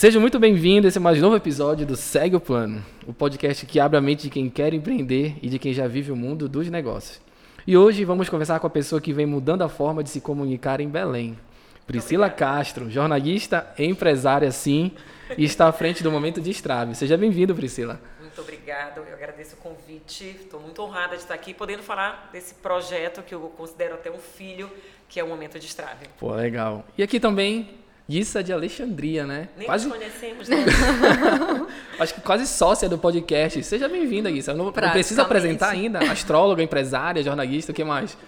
Seja muito bem-vindo a esse mais novo episódio do Segue o Plano, o podcast que abre a mente de quem quer empreender e de quem já vive o mundo dos negócios. E hoje vamos conversar com a pessoa que vem mudando a forma de se comunicar em Belém. Priscila Castro, jornalista, empresária sim, e está à frente do Momento de Estrave. Seja bem-vindo, Priscila. Muito obrigada, eu agradeço o convite. Estou muito honrada de estar aqui podendo falar desse projeto que eu considero até um filho, que é o Momento de Estrave. Pô, legal. E aqui também Issa de Alexandria, né? Nem quase... nos conhecemos, né? Acho que quase sócia do podcast. Seja bem-vinda, Issa. Eu não, não preciso apresentar ainda. Astróloga, empresária, jornalista, o que mais?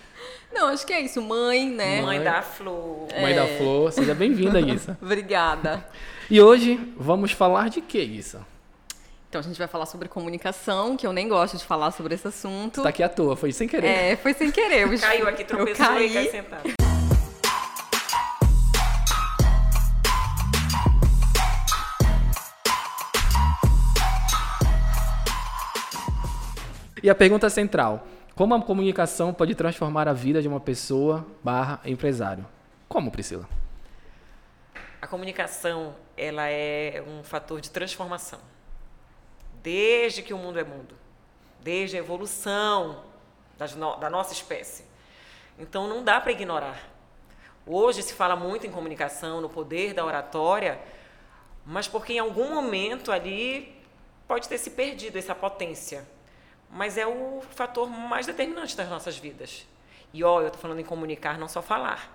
Não, acho que é isso. Mãe, né? Mãe, Mãe da Flor. Mãe é. da Flor. Seja bem-vinda, Issa. Obrigada. E hoje vamos falar de quê, Issa? Então a gente vai falar sobre comunicação, que eu nem gosto de falar sobre esse assunto. Tá aqui à toa, foi sem querer. É, foi sem querer. Caiu aqui, tropeçou e caiu sentado. E a pergunta central: como a comunicação pode transformar a vida de uma pessoa barra empresário? Como, Priscila? A comunicação ela é um fator de transformação. Desde que o mundo é mundo, desde a evolução no, da nossa espécie. Então não dá para ignorar. Hoje se fala muito em comunicação, no poder da oratória, mas porque em algum momento ali pode ter se perdido essa potência mas é o fator mais determinante das nossas vidas. E ó, eu estou falando em comunicar, não só falar.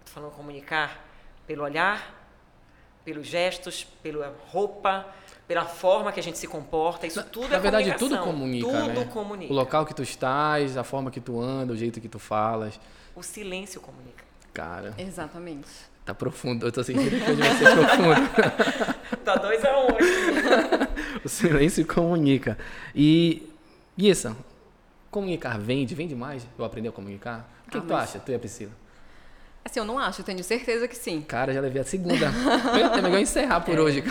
Estou falando em comunicar pelo olhar, pelos gestos, pela roupa, pela forma que a gente se comporta. Isso tudo Na é verdade, comunicação. tudo comunica, Tudo né? comunica. O local que tu estás, a forma que tu anda, o jeito que tu falas. O silêncio comunica. Cara. Exatamente. Tá profundo. Eu tô sentindo que hoje vai ser profundo. tá dois a um o silêncio comunica. E essa? Comunicar vende? Vende mais? Eu aprender a comunicar? O que, ah, que tu acha, tu e a Priscila? Assim, eu não acho, eu tenho certeza que sim. Cara, já levei a segunda. é melhor encerrar por é, hoje.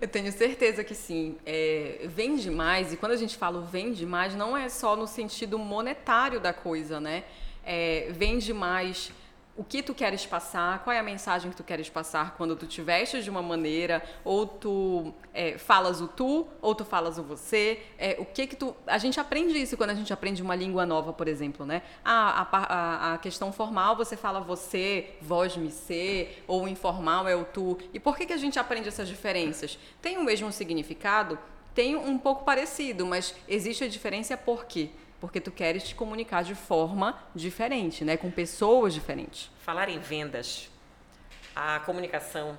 eu tenho certeza que sim. É, vende mais, e quando a gente fala vende mais, não é só no sentido monetário da coisa, né? É, vende mais o que tu queres passar, qual é a mensagem que tu queres passar quando tu te vestes de uma maneira, ou tu é, falas o tu, ou tu falas o você, é, o que que tu... A gente aprende isso quando a gente aprende uma língua nova, por exemplo, né? A, a, a questão formal você fala você, vós me ser, ou informal é o tu. E por que que a gente aprende essas diferenças? Tem o mesmo significado? Tem um pouco parecido, mas existe a diferença por quê? Porque tu queres te comunicar de forma diferente, né, com pessoas diferentes. Falar em vendas, a comunicação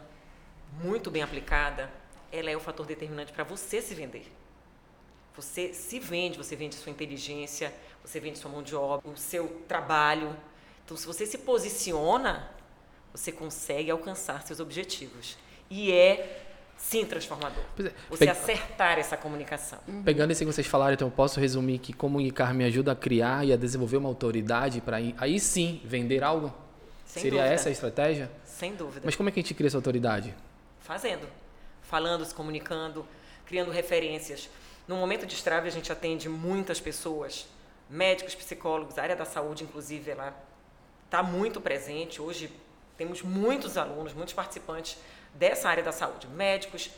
muito bem aplicada, ela é o fator determinante para você se vender. Você se vende, você vende sua inteligência, você vende sua mão de obra, o seu trabalho. Então, se você se posiciona, você consegue alcançar seus objetivos. E é sim transformador. É, você acertar essa comunicação. Uhum. Pegando isso que vocês falaram, então eu posso resumir que comunicar me ajuda a criar e a desenvolver uma autoridade para aí sim vender algo? Sem Seria dúvida. essa a estratégia? Sem dúvida. Mas como é que a gente cria essa autoridade? Fazendo. Falando, se comunicando, criando referências. No momento de estrave, a gente atende muitas pessoas, médicos, psicólogos, a área da saúde, inclusive, ela está muito presente. Hoje temos muitos alunos, muitos participantes dessa área da saúde, médicos,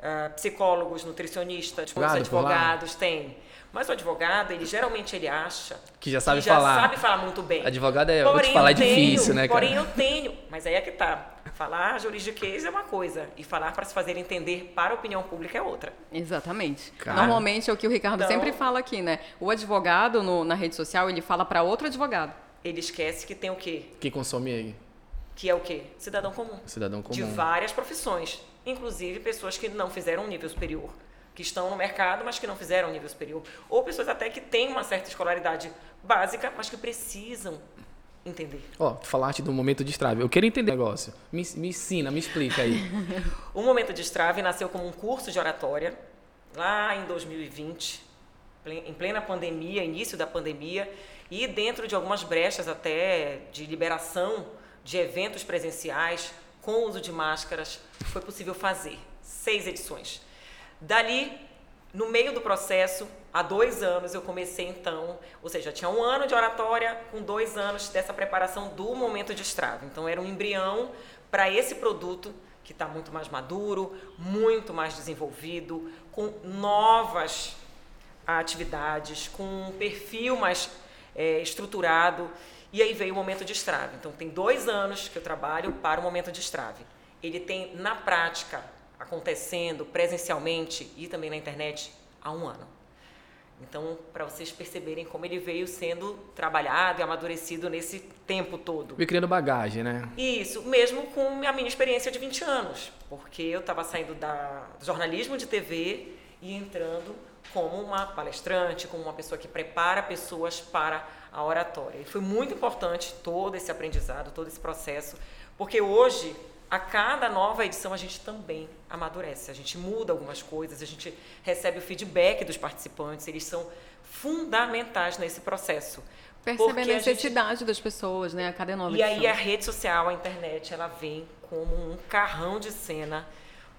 uh, psicólogos, nutricionistas, muitos advogados tem. Mas o advogado, ele geralmente ele acha que já sabe que falar. Já sabe falar muito bem. Advogado é, porém, falar é difícil, né, cara? Porém eu tenho, mas aí é que tá. Falar juridiquês é uma coisa e falar para se fazer entender para a opinião pública é outra. Exatamente. Cara. Normalmente é o que o Ricardo então, sempre fala aqui, né? O advogado no, na rede social, ele fala para outro advogado. Ele esquece que tem o quê? Que consome aí que é o quê? Cidadão comum. Cidadão comum. De várias profissões, inclusive pessoas que não fizeram um nível superior, que estão no mercado, mas que não fizeram um nível superior, ou pessoas até que têm uma certa escolaridade básica, mas que precisam entender. Ó, oh, tu falaste do momento de estrave. Eu quero entender o negócio. Me, me ensina, me explica aí. o momento de estrave nasceu como um curso de oratória lá em 2020, em plena pandemia, início da pandemia, e dentro de algumas brechas até de liberação de eventos presenciais com uso de máscaras, foi possível fazer seis edições. Dali, no meio do processo, há dois anos, eu comecei então, ou seja, tinha um ano de oratória com dois anos dessa preparação do momento de estrave. Então, era um embrião para esse produto que está muito mais maduro, muito mais desenvolvido, com novas atividades, com um perfil mais é, estruturado. E aí veio o momento de estrave. Então, tem dois anos que eu trabalho para o momento de estrave. Ele tem, na prática, acontecendo presencialmente e também na internet, há um ano. Então, para vocês perceberem como ele veio sendo trabalhado e amadurecido nesse tempo todo. Me criando bagagem, né? Isso, mesmo com a minha experiência de 20 anos. Porque eu estava saindo da, do jornalismo de TV e entrando como uma palestrante, como uma pessoa que prepara pessoas para a oratória. E foi muito importante todo esse aprendizado, todo esse processo, porque hoje, a cada nova edição, a gente também amadurece, a gente muda algumas coisas, a gente recebe o feedback dos participantes, eles são fundamentais nesse processo. Perceber a necessidade a gente... das pessoas, né? A cada nova E edição. aí a rede social, a internet, ela vem como um carrão de cena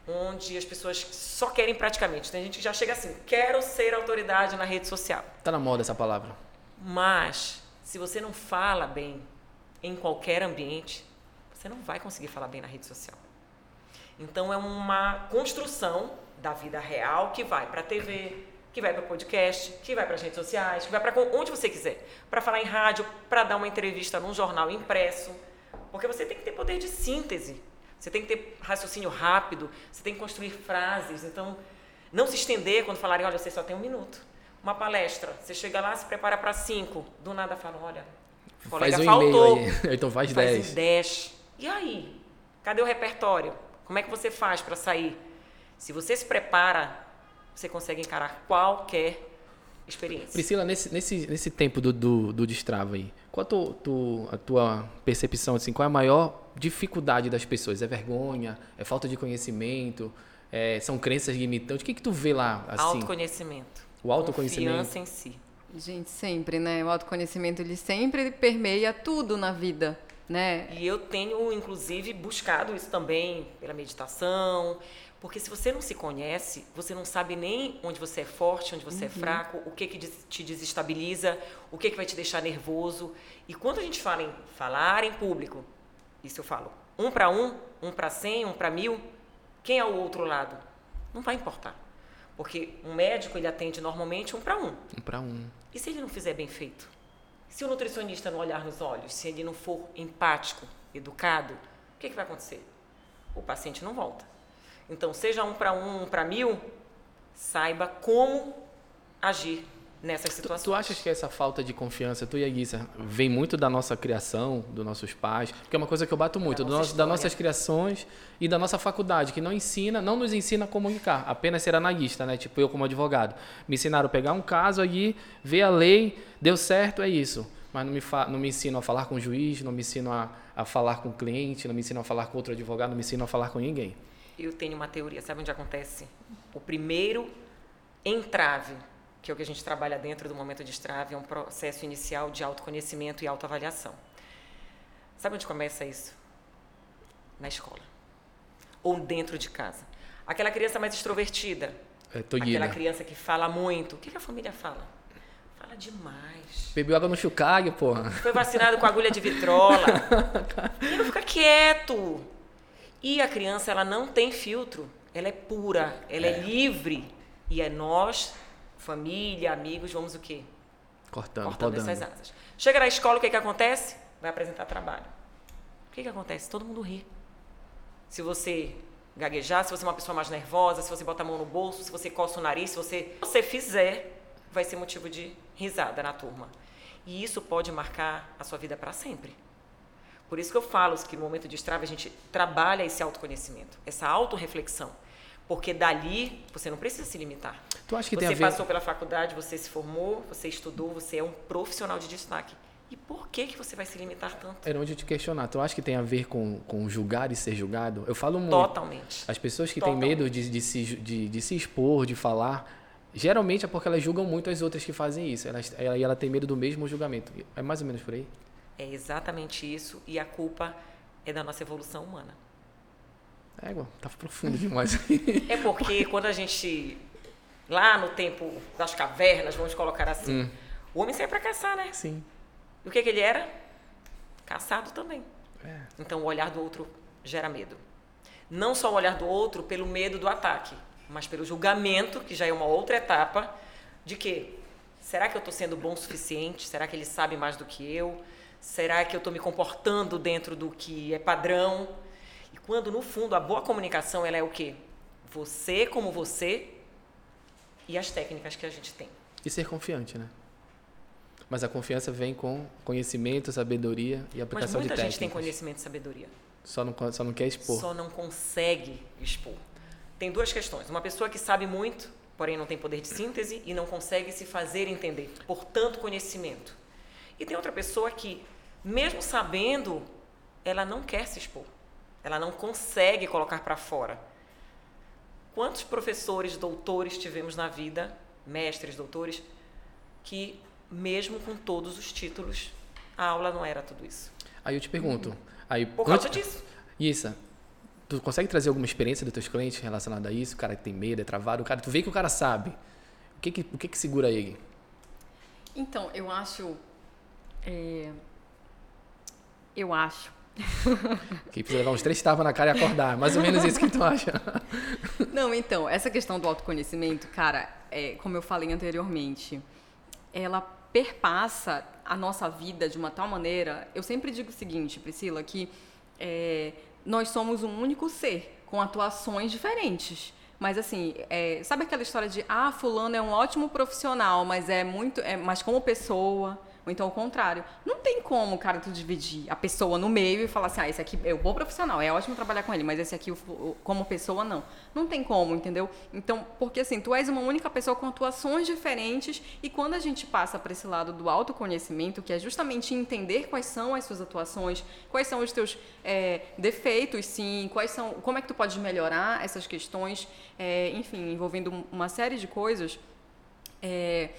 onde as pessoas só querem praticamente. Tem gente que já chega assim, quero ser autoridade na rede social. Tá na moda essa palavra. Mas se você não fala bem em qualquer ambiente, você não vai conseguir falar bem na rede social. Então é uma construção da vida real que vai para a TV, que vai para podcast, que vai para as redes sociais, que vai para onde você quiser, para falar em rádio, para dar uma entrevista num jornal impresso, porque você tem que ter poder de síntese você tem que ter raciocínio rápido, você tem que construir frases. Então, não se estender quando falarem, olha, você só tem um minuto. Uma palestra, você chega lá, se prepara para cinco, do nada fala, olha, o colega faz um faltou. Aí. então faz, faz dez. Dez. E aí? Cadê o repertório? Como é que você faz para sair? Se você se prepara, você consegue encarar qualquer experiência. Priscila, nesse, nesse, nesse tempo do, do, do destrava aí, qual a tua, tu, a tua percepção, assim, qual é a maior dificuldade das pessoas? É vergonha? É falta de conhecimento? É, são crenças limitantes? O que, que tu vê lá? Assim? Autoconhecimento. O autoconhecimento. Confiança em si. Gente, sempre, né? O autoconhecimento, ele sempre permeia tudo na vida, né? E eu tenho, inclusive, buscado isso também pela meditação, porque se você não se conhece, você não sabe nem onde você é forte, onde você é uhum. é fraco, o que, que te desestabiliza, o que, que vai te deixar nervoso. E quando a gente fala em falar em público, isso eu falo, um para um, um para cem, um para mil, quem é o outro lado? Não vai importar. Porque um médico, ele atende normalmente um para um. Um para um. E se ele não fizer bem feito? Se o nutricionista não olhar nos olhos, se ele não for empático, educado, o que, que vai acontecer? O paciente não volta. Então, seja um para um, um para mil, saiba como agir nessas situações. Tu, tu, achas que essa falta de confiança, tu e a Guissa, vem muito da nossa criação, dos nossos pais? Porque é uma coisa que eu bato muito, do nosso, das nossas criações e da nossa faculdade, que não ensina, não nos ensina a comunicar, apenas ser analista, né? Tipo, eu como advogado. Me ensinaram a pegar um caso aí, ver a lei, deu certo, é isso. Mas não me, não me ensinam a falar com o juiz, não me ensinam a, a falar com o cliente, não me ensinam a falar com outro advogado, não me ensinam a falar com ninguém eu tenho uma teoria, sabe onde acontece? O primeiro entrave, que é o que a gente trabalha dentro do momento de estrave, é um processo inicial de autoconhecimento e autoavaliação. Sabe onde começa isso? Na escola. Ou dentro de casa. Aquela criança mais extrovertida. É, aquela criança que fala muito. O que, que a família fala? Fala demais. Bebeu água no chucague, porra. Foi vacinado com agulha de vitrola. não fica quieto. E a criança, ela não tem filtro, ela é pura, ela é, é livre. E é nós, família, amigos, vamos o quê? Cortando, Cortando podando. essas asas. Chega na escola, o que, que acontece? Vai apresentar trabalho. O que, que acontece? Todo mundo ri. Se você gaguejar, se você é uma pessoa mais nervosa, se você bota a mão no bolso, se você coça o nariz, se você, você fizer, vai ser motivo de risada na turma. E isso pode marcar a sua vida para sempre. Por isso que eu falo que no momento de estrave a gente trabalha esse autoconhecimento, essa autorreflexão. Porque dali você não precisa se limitar. Tu acha que você tem a ver... passou pela faculdade, você se formou, você estudou, você é um profissional de destaque. E por que, que você vai se limitar tanto? Era onde eu te questionar. Tu acha que tem a ver com, com julgar e ser julgado? Eu falo muito. Totalmente. As pessoas que Totalmente. têm medo de, de, se, de, de se expor, de falar, geralmente é porque elas julgam muito as outras que fazem isso. Elas, ela, e ela tem medo do mesmo julgamento. É mais ou menos por aí? É exatamente isso e a culpa é da nossa evolução humana. É, tá profundo demais. é porque quando a gente lá no tempo das cavernas, vamos colocar assim, hum. o homem saía para caçar, né? Sim. E o que, que ele era? Caçado também. É. Então o olhar do outro gera medo. não só o olhar do outro pelo medo do ataque, mas pelo julgamento, que já é uma outra etapa, de que será que eu estou sendo bom o suficiente? Será que ele sabe mais do que eu? Será que eu estou me comportando dentro do que é padrão? Quando no fundo a boa comunicação ela é o quê? Você como você e as técnicas que a gente tem. E ser confiante, né? Mas a confiança vem com conhecimento, sabedoria e aplicação Mas de muita técnicas. gente tem conhecimento e sabedoria. Só não, só não quer expor. Só não consegue expor. Tem duas questões. Uma pessoa que sabe muito, porém não tem poder de síntese e não consegue se fazer entender por tanto conhecimento. E tem outra pessoa que, mesmo sabendo, ela não quer se expor. Ela não consegue colocar para fora. Quantos professores, doutores tivemos na vida, mestres, doutores, que mesmo com todos os títulos, a aula não era tudo isso. Aí eu te pergunto, aí Por causa antes- disso. Isso. Tu consegue trazer alguma experiência dos teus clientes relacionada a isso? O cara que tem medo, é travado, o cara, tu vê que o cara sabe. O que que, o que, que segura ele? Então, eu acho. é, eu acho. Que precisa levar uns três tapas na cara e acordar. Mais ou menos isso que tu acha. Não, então, essa questão do autoconhecimento, cara, é, como eu falei anteriormente, ela perpassa a nossa vida de uma tal maneira. Eu sempre digo o seguinte, Priscila, que é, nós somos um único ser com atuações diferentes. Mas assim, é, sabe aquela história de ah, fulano é um ótimo profissional, mas é muito, é, mas como pessoa, ou então ao contrário, não tem como, cara, tu dividir a pessoa no meio e falar assim, ah, esse aqui é um bom profissional, é ótimo trabalhar com ele, mas esse aqui o o- como pessoa não. Não tem como, entendeu? Então, porque assim, tu és uma única pessoa com atuações diferentes e quando a gente passa para esse lado do autoconhecimento, que é justamente entender quais são as suas atuações, quais são os teus é, defeitos, sim, quais são, como é que tu pode melhorar essas questões, é, enfim, envolvendo uma série de coisas. É,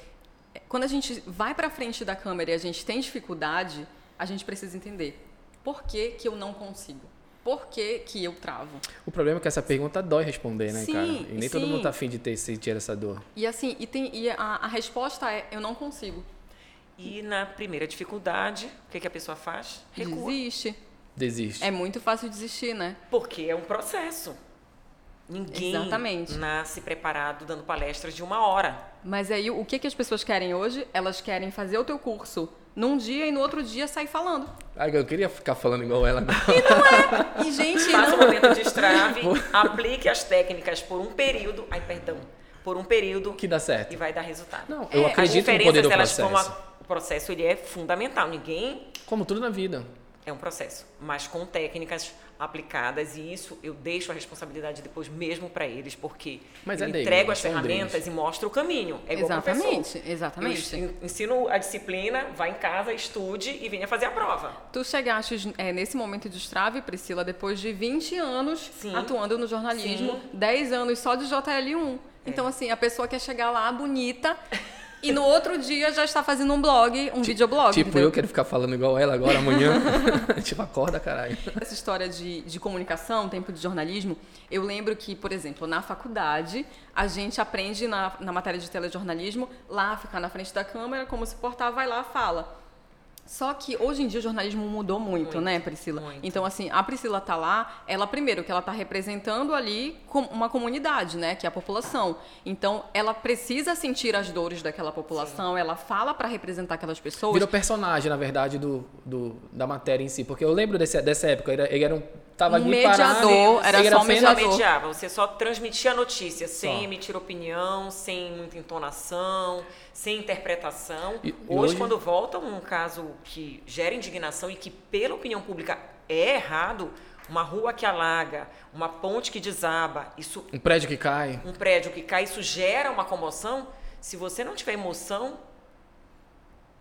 quando a gente vai para frente da câmera e a gente tem dificuldade, a gente precisa entender por que, que eu não consigo, por que, que eu travo. O problema é que essa pergunta dói responder, né, Sim, cara? E nem todo sim. mundo tá afim de ter, sentir essa dor. E assim, e, tem, e a, a resposta é eu não consigo. E na primeira dificuldade, o que, que a pessoa faz? Recua. Desiste. Desiste. É muito fácil desistir, né? Porque é um processo. Ninguém Exatamente. nasce preparado dando palestras de uma hora. Mas aí o que, que as pessoas querem hoje? Elas querem fazer o teu curso num dia e no outro dia sair falando. Ai, eu queria ficar falando igual ela. não. E, gente, Faça um não, momento de estrave, aplique as técnicas por um período, ai perdão, por um período que dá certo. e vai dar resultado. Não, eu As acredito no diferenças, poder do elas processo. A- o processo ele é fundamental. Ninguém Como tudo na vida. é um processo, mas com técnicas aplicadas e isso eu deixo a responsabilidade depois mesmo para eles, porque Mas eu é deles, entrego as são ferramentas deles. e mostro o caminho. É igual professor. exatamente, exatamente. Eu en- ensino a disciplina, vá em casa, estude e venha fazer a prova. Tu chegaste é, nesse momento de estrave, Priscila, depois de 20 anos Sim. atuando no jornalismo, Sim. 10 anos só de JL1. Então, assim, a pessoa quer chegar lá bonita e no outro dia já está fazendo um blog, um videoblog. Tipo, entendeu? eu quero ficar falando igual ela agora amanhã. tipo, acorda, caralho. Essa história de, de comunicação, tempo de jornalismo, eu lembro que, por exemplo, na faculdade, a gente aprende na, na matéria de telejornalismo, lá ficar na frente da câmera, como se portar, vai lá, fala. Só que hoje em dia o jornalismo mudou muito, Muito, né, Priscila? muito. Então, assim, a Priscila tá lá, ela primeiro que ela tá representando ali uma comunidade, né, que é a população. Então, ela precisa sentir as dores daquela população, ela fala para representar aquelas pessoas. Virou personagem, na verdade, do, do, da matéria em si. Porque eu lembro desse, dessa época. Ele, ele era um. Tava Um ali parado, mediador, era só um apenas- Você só mediador. mediava, você só transmitia a notícia, sem Só. emitir opinião, sem muita entonação, sem interpretação. E- hoje, hoje- quando volta um caso que gera indignação e que, pela opinião pública, é errado, uma rua que alaga, uma ponte que desaba, isso, Um prédio que cai. um prédio que cai, isso gera uma comoção. Se você não tiver emoção,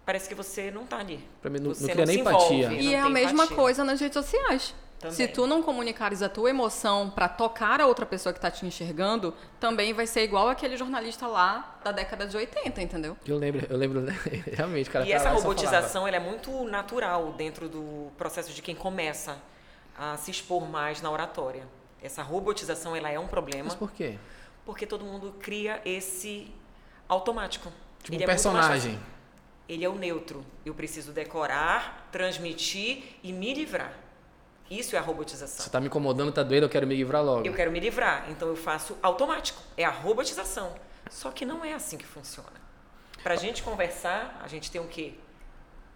parece que você não está ali. Pra mim, não- não Você cria nem se envolve, empatia. não E é a mesma empatia. coisa nas redes sociais. Também. Se tu não comunicares a tua emoção para tocar a outra pessoa que tá te enxergando, também vai ser igual aquele jornalista lá da década de 80, entendeu? Eu lembro, eu lembro, realmente, o cara E essa robotização ela é muito natural dentro do processo de quem começa a se expor mais na oratória. Essa robotização ela é um problema Mas por quê? porque todo mundo cria esse automático. Tipo Ele um é personagem. Ele é o neutro. Eu preciso decorar, transmitir e me livrar. Isso é a robotização. Você está me incomodando, tá doendo, eu quero me livrar logo. Eu quero me livrar, então eu faço automático. É a robotização. Só que não é assim que funciona. Para a gente conversar, a gente tem o quê?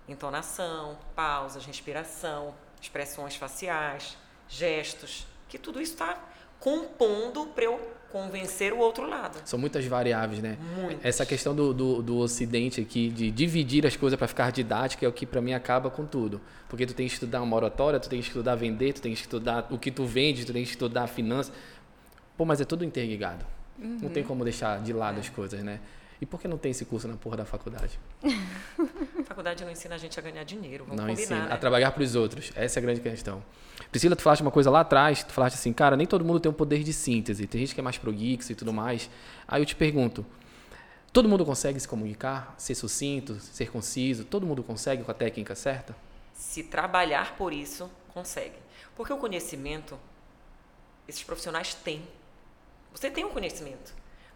Entonação, pausas, respiração, expressões faciais, gestos, que tudo isso está compondo para eu convencer o outro lado. São muitas variáveis, né? Muitas. Essa questão do, do, do Ocidente aqui, de dividir as coisas para ficar didática, é o que para mim acaba com tudo. Porque tu tem que estudar uma oratória, tu tem que estudar vender, tu tem que estudar o que tu vende, tu tem que estudar finanças. Pô, mas é tudo interligado. Uhum. Não tem como deixar de lado é. as coisas, né? E por que não tem esse curso na porra da faculdade? A faculdade não ensina a gente a ganhar dinheiro, vamos não combinar, ensina, né? a trabalhar para os outros. Essa é a grande questão. Priscila, tu falaste uma coisa lá atrás, tu falaste assim, cara, nem todo mundo tem um poder de síntese, tem gente que é mais pro geeks e tudo mais. Aí eu te pergunto, todo mundo consegue se comunicar, ser sucinto, ser conciso, todo mundo consegue com a técnica certa? Se trabalhar por isso, consegue. Porque o conhecimento, esses profissionais têm. Você tem um conhecimento,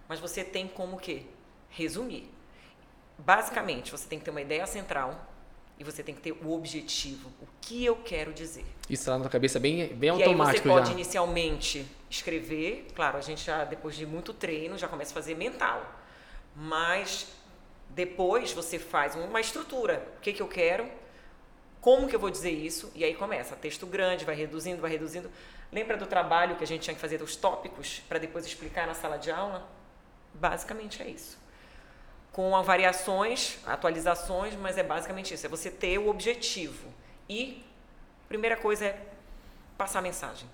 mas você tem como o quê? resumir. Basicamente, você tem que ter uma ideia central e você tem que ter o objetivo. O que eu quero dizer. Isso está na tua cabeça bem, bem e automático aí você pode já. inicialmente escrever. Claro, a gente já, depois de muito treino, já começa a fazer mental. Mas depois você faz uma estrutura. O que, que eu quero? Como que eu vou dizer isso? E aí começa. Texto grande, vai reduzindo, vai reduzindo. Lembra do trabalho que a gente tinha que fazer dos tópicos para depois explicar na sala de aula? Basicamente é isso com variações, atualizações, mas é basicamente isso, é você ter o objetivo. E a primeira coisa é passar a mensagem.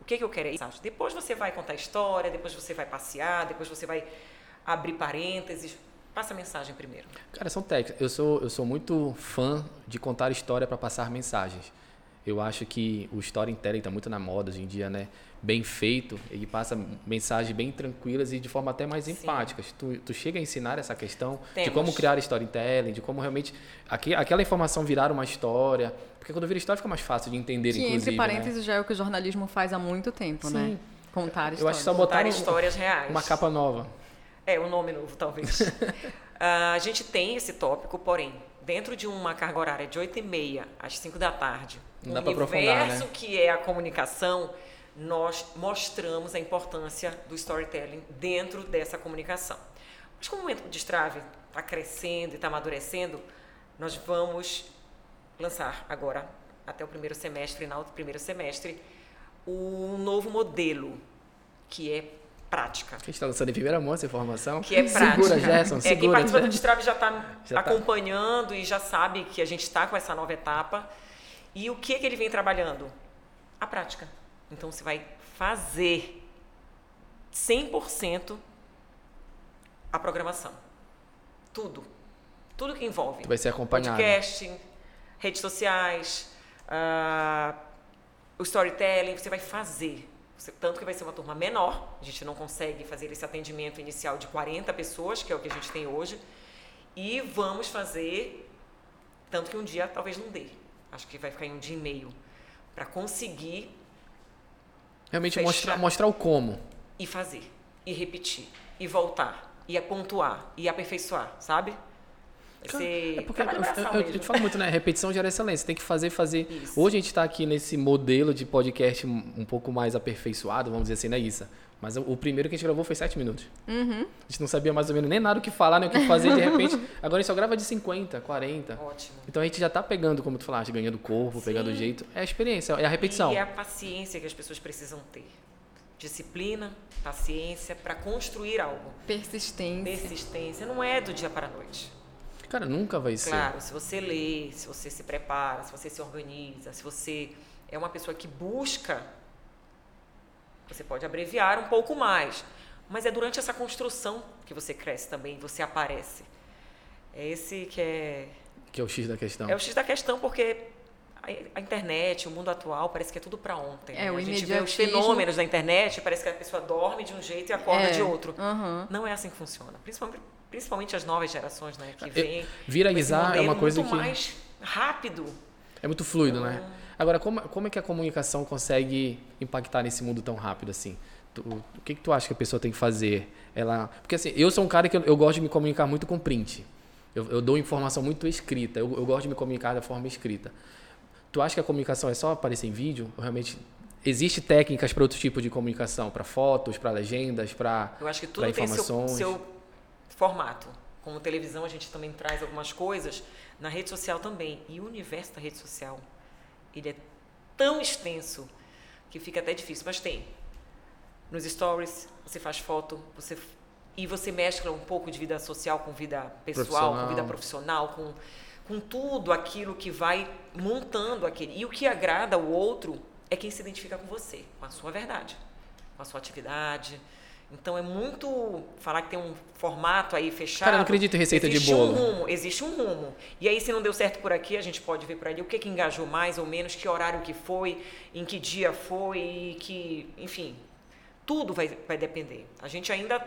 O que, que eu quero é isso. Depois você vai contar história, depois você vai passear, depois você vai abrir parênteses. Passa a mensagem primeiro. Cara, são técnicas. Eu sou, eu sou muito fã de contar história para passar mensagens. Eu acho que o storytelling está muito na moda hoje em dia, né? Bem feito, ele passa mensagens bem tranquilas e de forma até mais empática. Tu, tu chega a ensinar essa questão Temos. de como criar storytelling, de como realmente aqui, aquela informação virar uma história. Porque quando vira história fica mais fácil de entender, que, inclusive. Entre parênteses, né? já é o que o jornalismo faz há muito tempo, Sim. né? Contar histórias. Eu acho que só botar Contar histórias reais. uma capa nova. É, um nome novo, talvez. uh, a gente tem esse tópico, porém, dentro de uma carga horária de 8 e meia às 5 da tarde, Não o dá aprofundar, universo né? que é a comunicação, nós mostramos a importância do storytelling dentro dessa comunicação. Mas como o momento de Strave está crescendo e está amadurecendo, nós vamos lançar agora, até o primeiro semestre, final do primeiro semestre, um novo modelo, que é prática. A gente está lançando em primeira mão essa informação. Que é prática. Segura, Gerson, é, quem segura. participa do Destrave já está tá. acompanhando e já sabe que a gente está com essa nova etapa. E o que, que ele vem trabalhando? A prática. Então, você vai fazer 100% a programação. Tudo. Tudo que envolve. Tu vai ser acompanhado. Podcasting, redes sociais, ah, o storytelling, você vai fazer. Você- Tanto que vai ser uma turma menor, a gente não consegue fazer esse atendimento inicial de 40 pessoas, que é o que a gente tem hoje, e vamos fazer, tanto que um dia talvez não dê, acho que vai ficar em um dia e meio, para conseguir Realmente Fechar. mostrar, mostrar o como. e fazer, e repetir, e voltar, e pontuar, e aperfeiçoar, sabe? Ser É porque eu, eu- eu- te falo muito, né? Repetição gera excelência. Tem que fazer, fazer. Isso. Hoje a gente está aqui nesse modelo de podcast um um pouco mais aperfeiçoado, vamos dizer assim, né, Isa? Mas o primeiro que a gente gravou foi sete minutos. Uhum. A gente não sabia mais ou menos nem nada o que falar, nem o que fazer. De repente, agora a gente só grava de 50, 40. Ótimo. Então a gente já tá pegando, como tu falaste, ganhando corpo, pegando o jeito. É a experiência, é a repetição. E a paciência que as pessoas precisam ter. Disciplina, paciência para construir algo. Persistência. Persistência não é do dia para a noite. Cara, nunca vai ser. Claro, se você lê, se você se prepara, se você se organiza, se você é uma pessoa que busca, você pode abreviar um pouco mais. Mas é durante essa construção que você cresce também, você aparece. É esse que é, Que é o X da questão. é o X da questão, porque a, internet, o mundo atual, parece que é tudo para ontem. É, né? o a gente vê os fenômenos da internet, parece que a pessoa dorme de um jeito e acorda É, de outro. aham. Não é assim que funciona. Principalmente, principalmente as novas gerações, né? Que Eu- vêm viralizar é uma modelo coisa muito que- mais rápido. É muito fluido, né? Agora, como, como é que a comunicação consegue impactar nesse mundo tão rápido assim? Tu- o que, que tu acha que a pessoa tem que fazer? Ela, porque assim, eu sou um cara que eu, eu gosto de me comunicar muito com print. Eu, eu dou informação muito escrita. Eu, eu gosto de me comunicar da forma escrita. Tu acha que a comunicação é só aparecer em vídeo? Ou realmente existe técnicas para outro tipo de comunicação, para fotos, para legendas, para Eu acho que tudo tem seu, seu formato. Como televisão, a gente também traz algumas coisas. Na rede social também. E o universo da rede social, ele é tão extenso que fica até difícil. Mas tem. Nos stories, você faz foto, você e você mescla um pouco de vida social com vida pessoal, com vida profissional, com, com tudo aquilo que vai montando aquele. E o que agrada ao outro é quem se identifica com você, com a sua verdade, com a sua atividade. Então é muito falar que tem um formato aí fechado. Cara, eu não acredito em receita de bolo. Um rumo, existe um rumo. E aí, se não deu certo por aqui, a gente pode ver por ali o que, que engajou mais ou menos, que horário que foi, em que dia foi, que, enfim, tudo vai, vai depender. A gente ainda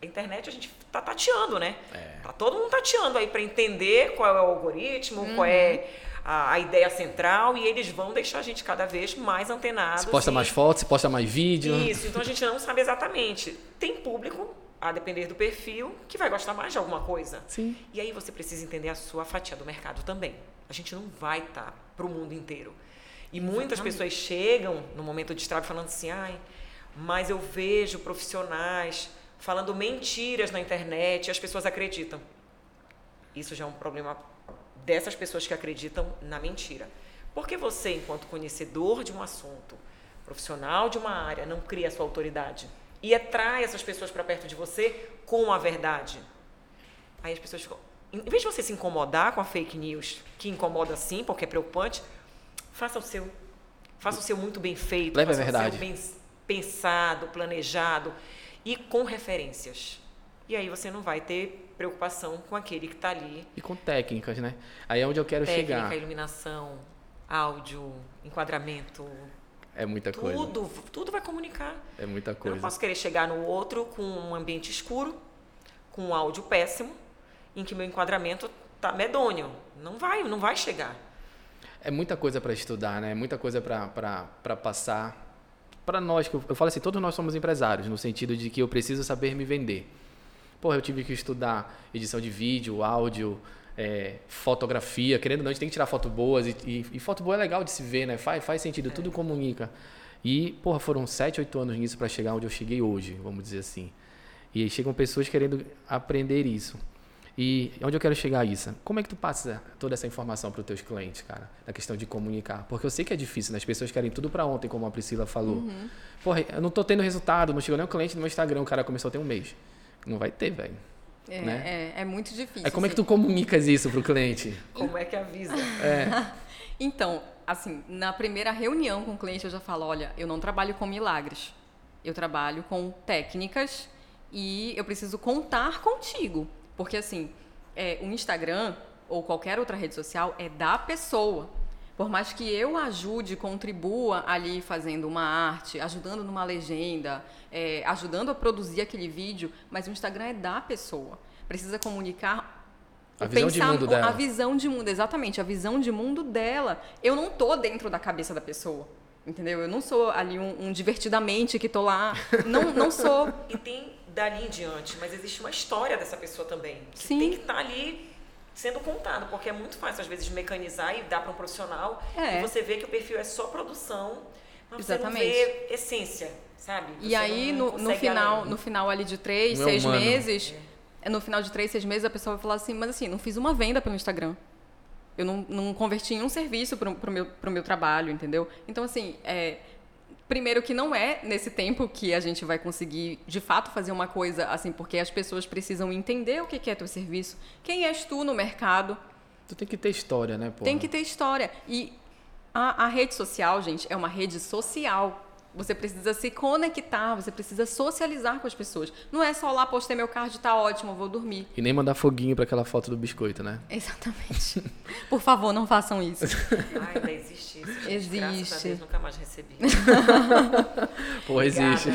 a internet a gente está tateando, né? É. Tá todo mundo tateando aí para entender qual é o algoritmo, uhum. qual é a, a, ideia central e eles vão deixar a gente cada vez mais antenado. Se posta e... mais fotos, se posta mais vídeo. Isso, então a gente não sabe exatamente. Tem público, a depender do perfil, que vai gostar mais de alguma coisa. Sim. E aí você precisa entender a sua fatia do mercado também. A gente não vai estar tá para o mundo inteiro. E muitas exatamente. pessoas chegam no momento de estrago falando assim, ai, mas eu vejo profissionais falando mentiras na internet e as pessoas acreditam. Isso já é um problema dessas pessoas que acreditam na mentira. Porque você, enquanto conhecedor de um assunto, profissional de uma área, não cria a sua autoridade e atrai essas pessoas para perto de você com a verdade? Aí as pessoas ficam. Em vez de você se incomodar com a fake news, que incomoda sim, porque é preocupante, faça o seu. Faça o seu muito bem feito. Leve a verdade. O seu bem pensado, planejado e com referências. E aí você não vai ter preocupação com aquele que está ali. E com técnicas, né? Aí é onde eu quero Técnica, chegar. Técnica, iluminação, áudio, enquadramento. É muita coisa. Tudo, tudo vai comunicar. É muita coisa. Eu não posso querer chegar no outro com um ambiente escuro, com um áudio péssimo, em que meu enquadramento tá medonho. Não vai, não vai chegar. É muita coisa para estudar, né? É muita coisa para passar para nós, eu falo assim, todos nós somos empresários, no sentido de que eu preciso saber me vender. Porra, eu tive que estudar edição de vídeo, áudio, é, fotografia, querendo ou não, a gente tem que tirar foto boas e, e, e foto boa é legal de se ver, né? Faz, faz sentido, é. tudo comunica. E, porra, foram sete, oito anos nisso para chegar onde eu cheguei hoje, vamos dizer assim. E aí chegam pessoas querendo aprender isso. E onde eu quero chegar, Isa? Como é que tu passa toda essa informação para os teus clientes, cara? Na questão de comunicar. Porque eu sei que é difícil, né? As pessoas querem tudo para ontem, como a Priscila falou. Uhum. Porra, eu não tô tendo resultado, não chegou nem um cliente no meu Instagram, o cara começou a ter um mês. Não vai ter, velho. É, né? é, é, muito difícil. É como é que tu comunicas isso pro cliente? Como é que avisa? É. então, assim, na primeira reunião com o cliente eu já falo, olha, eu não trabalho com milagres. Eu trabalho com técnicas e eu preciso contar contigo. Porque, assim, é, o Instagram ou qualquer outra rede social é da pessoa. Por mais que eu ajude, contribua ali fazendo uma arte, ajudando numa legenda, é, ajudando a produzir aquele vídeo, mas o Instagram é da pessoa. Precisa comunicar a visão pensar, de mundo dela. A visão de mundo, exatamente, a visão de mundo dela. Eu não tô dentro da cabeça da pessoa. Entendeu? Eu não sou ali um, um divertidamente que tô lá. Não, não sou. E tem dali em diante, mas existe uma história dessa pessoa também. Que Sim. tem que estar tá ali sendo contado, porque é muito fácil às vezes mecanizar e dar para um profissional é. e você vê que o perfil é só produção, mas Exatamente. você não vê essência, sabe? Você e aí no, no final, além. no final ali de três, Meu seis mano. meses, é. no final de três, seis meses a pessoa vai falar assim, mas assim, não fiz uma venda pelo Instagram. Eu não, não converti em um serviço para o meu, pro meu trabalho, entendeu? Então, assim, é, Primeiro que não é nesse tempo que a gente vai conseguir de fato fazer uma coisa assim, porque as pessoas precisam entender o que é teu serviço, quem és tu no mercado. Tu tem que ter história, né? Porra? Tem que ter história. E a, a rede social, gente, é uma rede social. Você precisa se conectar, você precisa socializar com as pessoas. Não é só lá, postei meu card, tá ótimo, vou dormir. E nem mandar foguinho para aquela foto do biscoito, né? Exatamente. Por favor, não façam isso. Ai, ainda existe isso. Existe. Deus, nunca mais recebi. Pô, existe.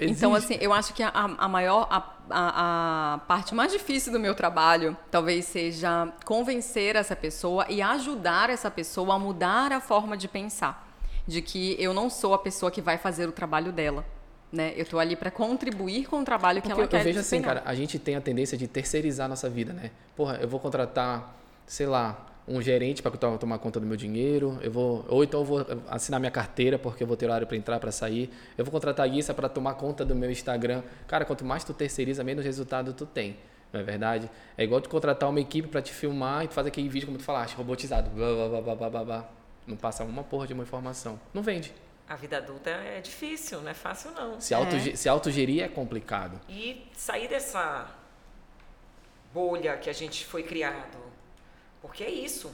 Então, assim, eu acho que a, a maior, a, a, a parte mais difícil do meu trabalho talvez seja convencer essa pessoa e ajudar essa pessoa a mudar a forma de pensar de que eu não sou a pessoa que vai fazer o trabalho dela. Né? Eu estou ali para contribuir com o trabalho que Porque ela quer Eu vejo assim, cara, a gente tem a tendência de terceirizar a nossa vida, né? Porra, eu vou contratar, sei lá, um gerente para tomar conta do meu dinheiro, eu vou, ou então eu vou assinar minha carteira porque eu vou ter horário para entrar, para sair. Eu vou contratar guia para tomar conta do meu Instagram. Cara, quanto mais tu terceiriza, menos resultado tu tem. Não é verdade? É igual tu contratar uma equipe para te filmar e tu fazer aquele vídeo como tu falaste, robotizado. Blá, blá, blá, blá, blá, blá. Não passa uma porra de uma informação. Não vende. A vida adulta é difícil, não é fácil não. Se, auto, é. se autogerir é complicado. E sair dessa bolha que a gente foi criado. Porque é isso.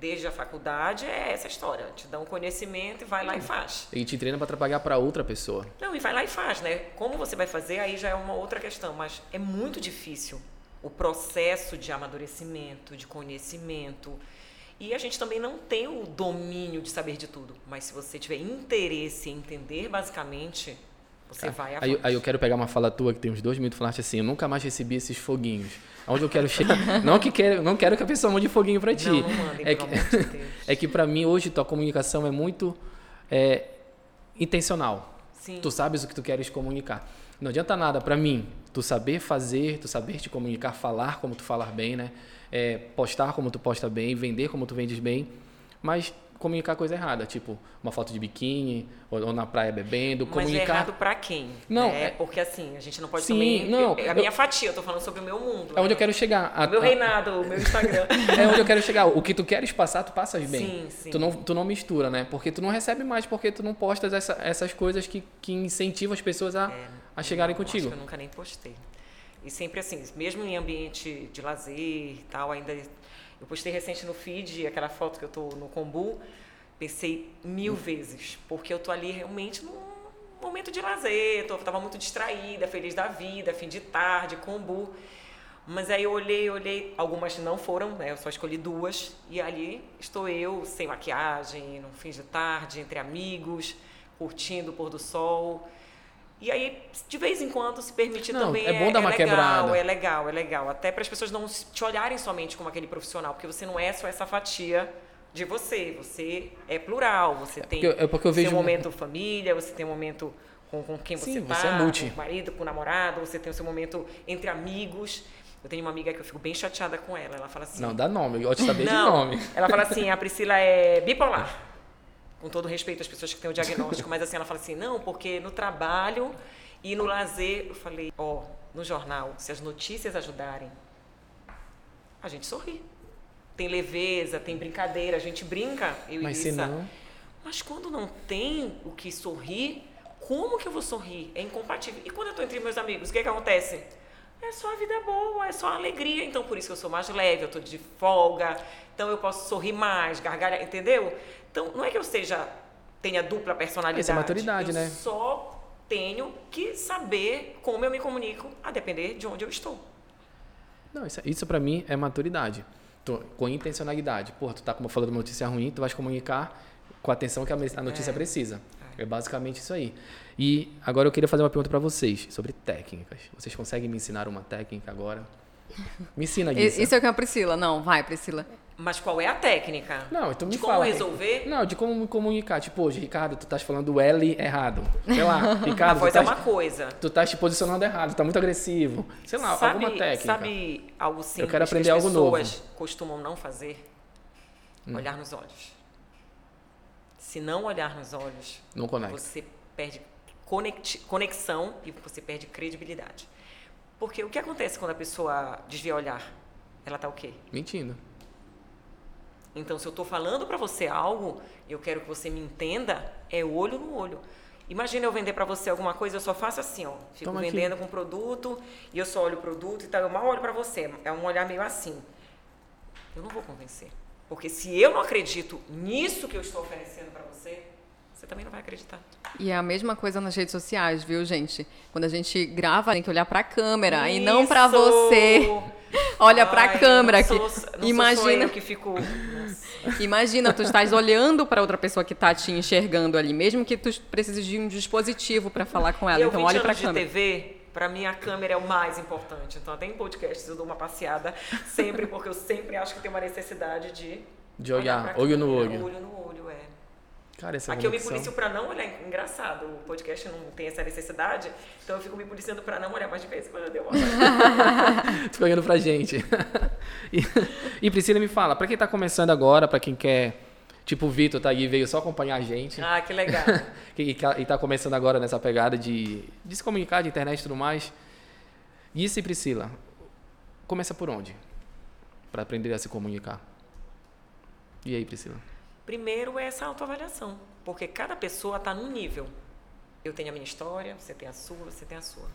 Desde a faculdade é essa história. Te dá um conhecimento e vai lá e faz. E te treina para trabalhar para outra pessoa. Não, e vai lá e faz, né? Como você vai fazer, aí já é uma outra questão. Mas é muito difícil o processo de amadurecimento, de conhecimento e a gente também não tem o domínio de saber de tudo. Mas se você tiver interesse em entender basicamente, você tá. vai aí, aí, eu quero pegar uma fala tua que tem uns dois minutos falaste assim, eu nunca mais recebi esses foguinhos. Onde eu quero chegar. não que quero, não quero que a pessoa mande foguinho para ti. Não, não mandem, é que, de é que para mim hoje tua comunicação é muito é, intencional. Sim. Tu sabes o que tu queres comunicar. Não adianta nada para mim tu saber fazer, tu saber te comunicar, falar como tu falar bem, né? É, postar como tu posta bem, vender como tu vendes bem, mas comunicar coisa errada, tipo uma foto de biquíni ou, ou na praia bebendo, mas comunicar. Mas é errado para quem? Não, né? é... porque assim a gente não pode Sim, também. não. É a minha fatia, eu tô falando sobre o meu mundo. É onde eu quero chegar. A, o meu reinado, o meu Instagram. é onde eu quero chegar. O que tu queres passar, tu passas bem. Sim, sim. Tu não, tu não mistura, né? Porque tu não recebe mais, porque tu não postas essa, essas coisas que, que incentivam as pessoas a, é, a chegarem não, contigo. Acho que eu nunca nem postei. E sempre assim, mesmo em ambiente de lazer e tal, ainda eu postei recente no feed aquela foto que eu tô no kombu, pensei mil vezes, porque eu tô ali realmente num momento de lazer, tô, tava muito distraída, feliz da vida, fim de tarde, kombu. Mas aí eu olhei, olhei, algumas não foram, né? Eu só escolhi duas. E ali estou eu, sem maquiagem, no fim de tarde, entre amigos, curtindo o pôr do sol. E aí, de vez em quando, se permitir não, também é, bom é, dar uma é legal, quebrada. é legal, é legal. Até para as pessoas não te olharem somente como aquele profissional, porque você não é só essa fatia de você. Você é plural, você tem porque, é porque eu vejo seu momento família, você tem um momento com, com quem você está, você é multi. com o marido, com o namorado, você tem o seu momento entre amigos. Eu tenho uma amiga que eu fico bem chateada com ela. Ela fala assim. Não, dá nome, eu gosto de saber não, de nome. Ela fala assim: a Priscila é bipolar. Com todo respeito às pessoas que têm o diagnóstico, mas assim, ela fala assim: não, porque no trabalho e no lazer, eu falei, ó, oh, no jornal, se as notícias ajudarem, a gente sorri. Tem leveza, tem brincadeira, a gente brinca, eu Mas e se não... Mas quando não tem o que sorrir, como que eu vou sorrir? É incompatível. E quando eu estou entre meus amigos, o que, que acontece? É só a vida boa, é só a alegria. Então, por isso que eu sou mais leve, eu estou de folga, então eu posso sorrir mais, gargalhar, entendeu? Então, não é que eu seja tenha dupla personalidade. Essa é maturidade, eu né? Só tenho que saber como eu me comunico, a depender de onde eu estou. Não, isso, isso para mim é maturidade. Tô, com intencionalidade. Pô, tu tá como falando de uma notícia ruim, tu vai comunicar com a atenção que a notícia é. precisa. É. basicamente isso aí. E agora eu queria fazer uma pergunta para vocês sobre técnicas. Vocês conseguem me ensinar uma técnica agora? Me ensina, Guissa. Isso é o que é a Priscila. Não, vai, Priscila. Mas qual é a técnica? Não, então me de fala. como resolver? Não, de como me comunicar. Tipo, hoje, Ricardo, tu estás falando o L errado. Sei lá, Ricardo. A voz tu é uma coisa. Tu estás te posicionando errado, tu tá muito agressivo. Sei lá, sabe, alguma técnica. Sabe algo simples Eu quero aprender que as algo novo. pessoas costumam não fazer? Hum. Olhar nos olhos. Se não olhar nos olhos, não conecta. você perde conexão e você perde credibilidade. Porque o que acontece quando a pessoa desvia o olhar? Ela está o quê? Mentindo. Então, se eu estou falando para você algo, eu quero que você me entenda, é olho no olho. Imagina eu vender para você alguma coisa, eu só faço assim, ó. Fico Toma vendendo aqui. com produto e eu só olho o produto e tal. Eu mal olho para você. É um olhar meio assim. Eu não vou convencer. Porque se eu não acredito nisso que eu estou oferecendo para você, você também não vai acreditar. E é a mesma coisa nas redes sociais, viu, gente? Quando a gente grava, tem que olhar para a câmera Isso. e não para você. Olha para a câmera aqui. Imagina que fico Imagina, tu estás olhando para outra pessoa que está te enxergando ali, mesmo que tu precises de um dispositivo para falar com ela. Eu, então olhe para a câmera. TV, para mim a câmera é o mais importante. Então até em podcasts eu dou uma passeada sempre porque eu sempre acho que tem uma necessidade de de olhar, olho no olho. Olho no olho, é. Cara, essa Aqui eu me policio pra não olhar. Engraçado, o podcast não tem essa necessidade, então eu fico me policiando pra não olhar, mas de vez em quando eu olhada. Fica olhando pra gente. e, e Priscila me fala, pra quem tá começando agora, pra quem quer. Tipo, o Vitor tá aí, veio só acompanhar a gente. Ah, que legal. que, que, e tá começando agora nessa pegada de, de se comunicar, de internet e tudo mais. E isso, Priscila, começa por onde? Pra aprender a se comunicar. E aí, Priscila? Primeiro é essa autoavaliação, porque cada pessoa está num nível. Eu tenho a minha história, você tem a sua, você tem a sua.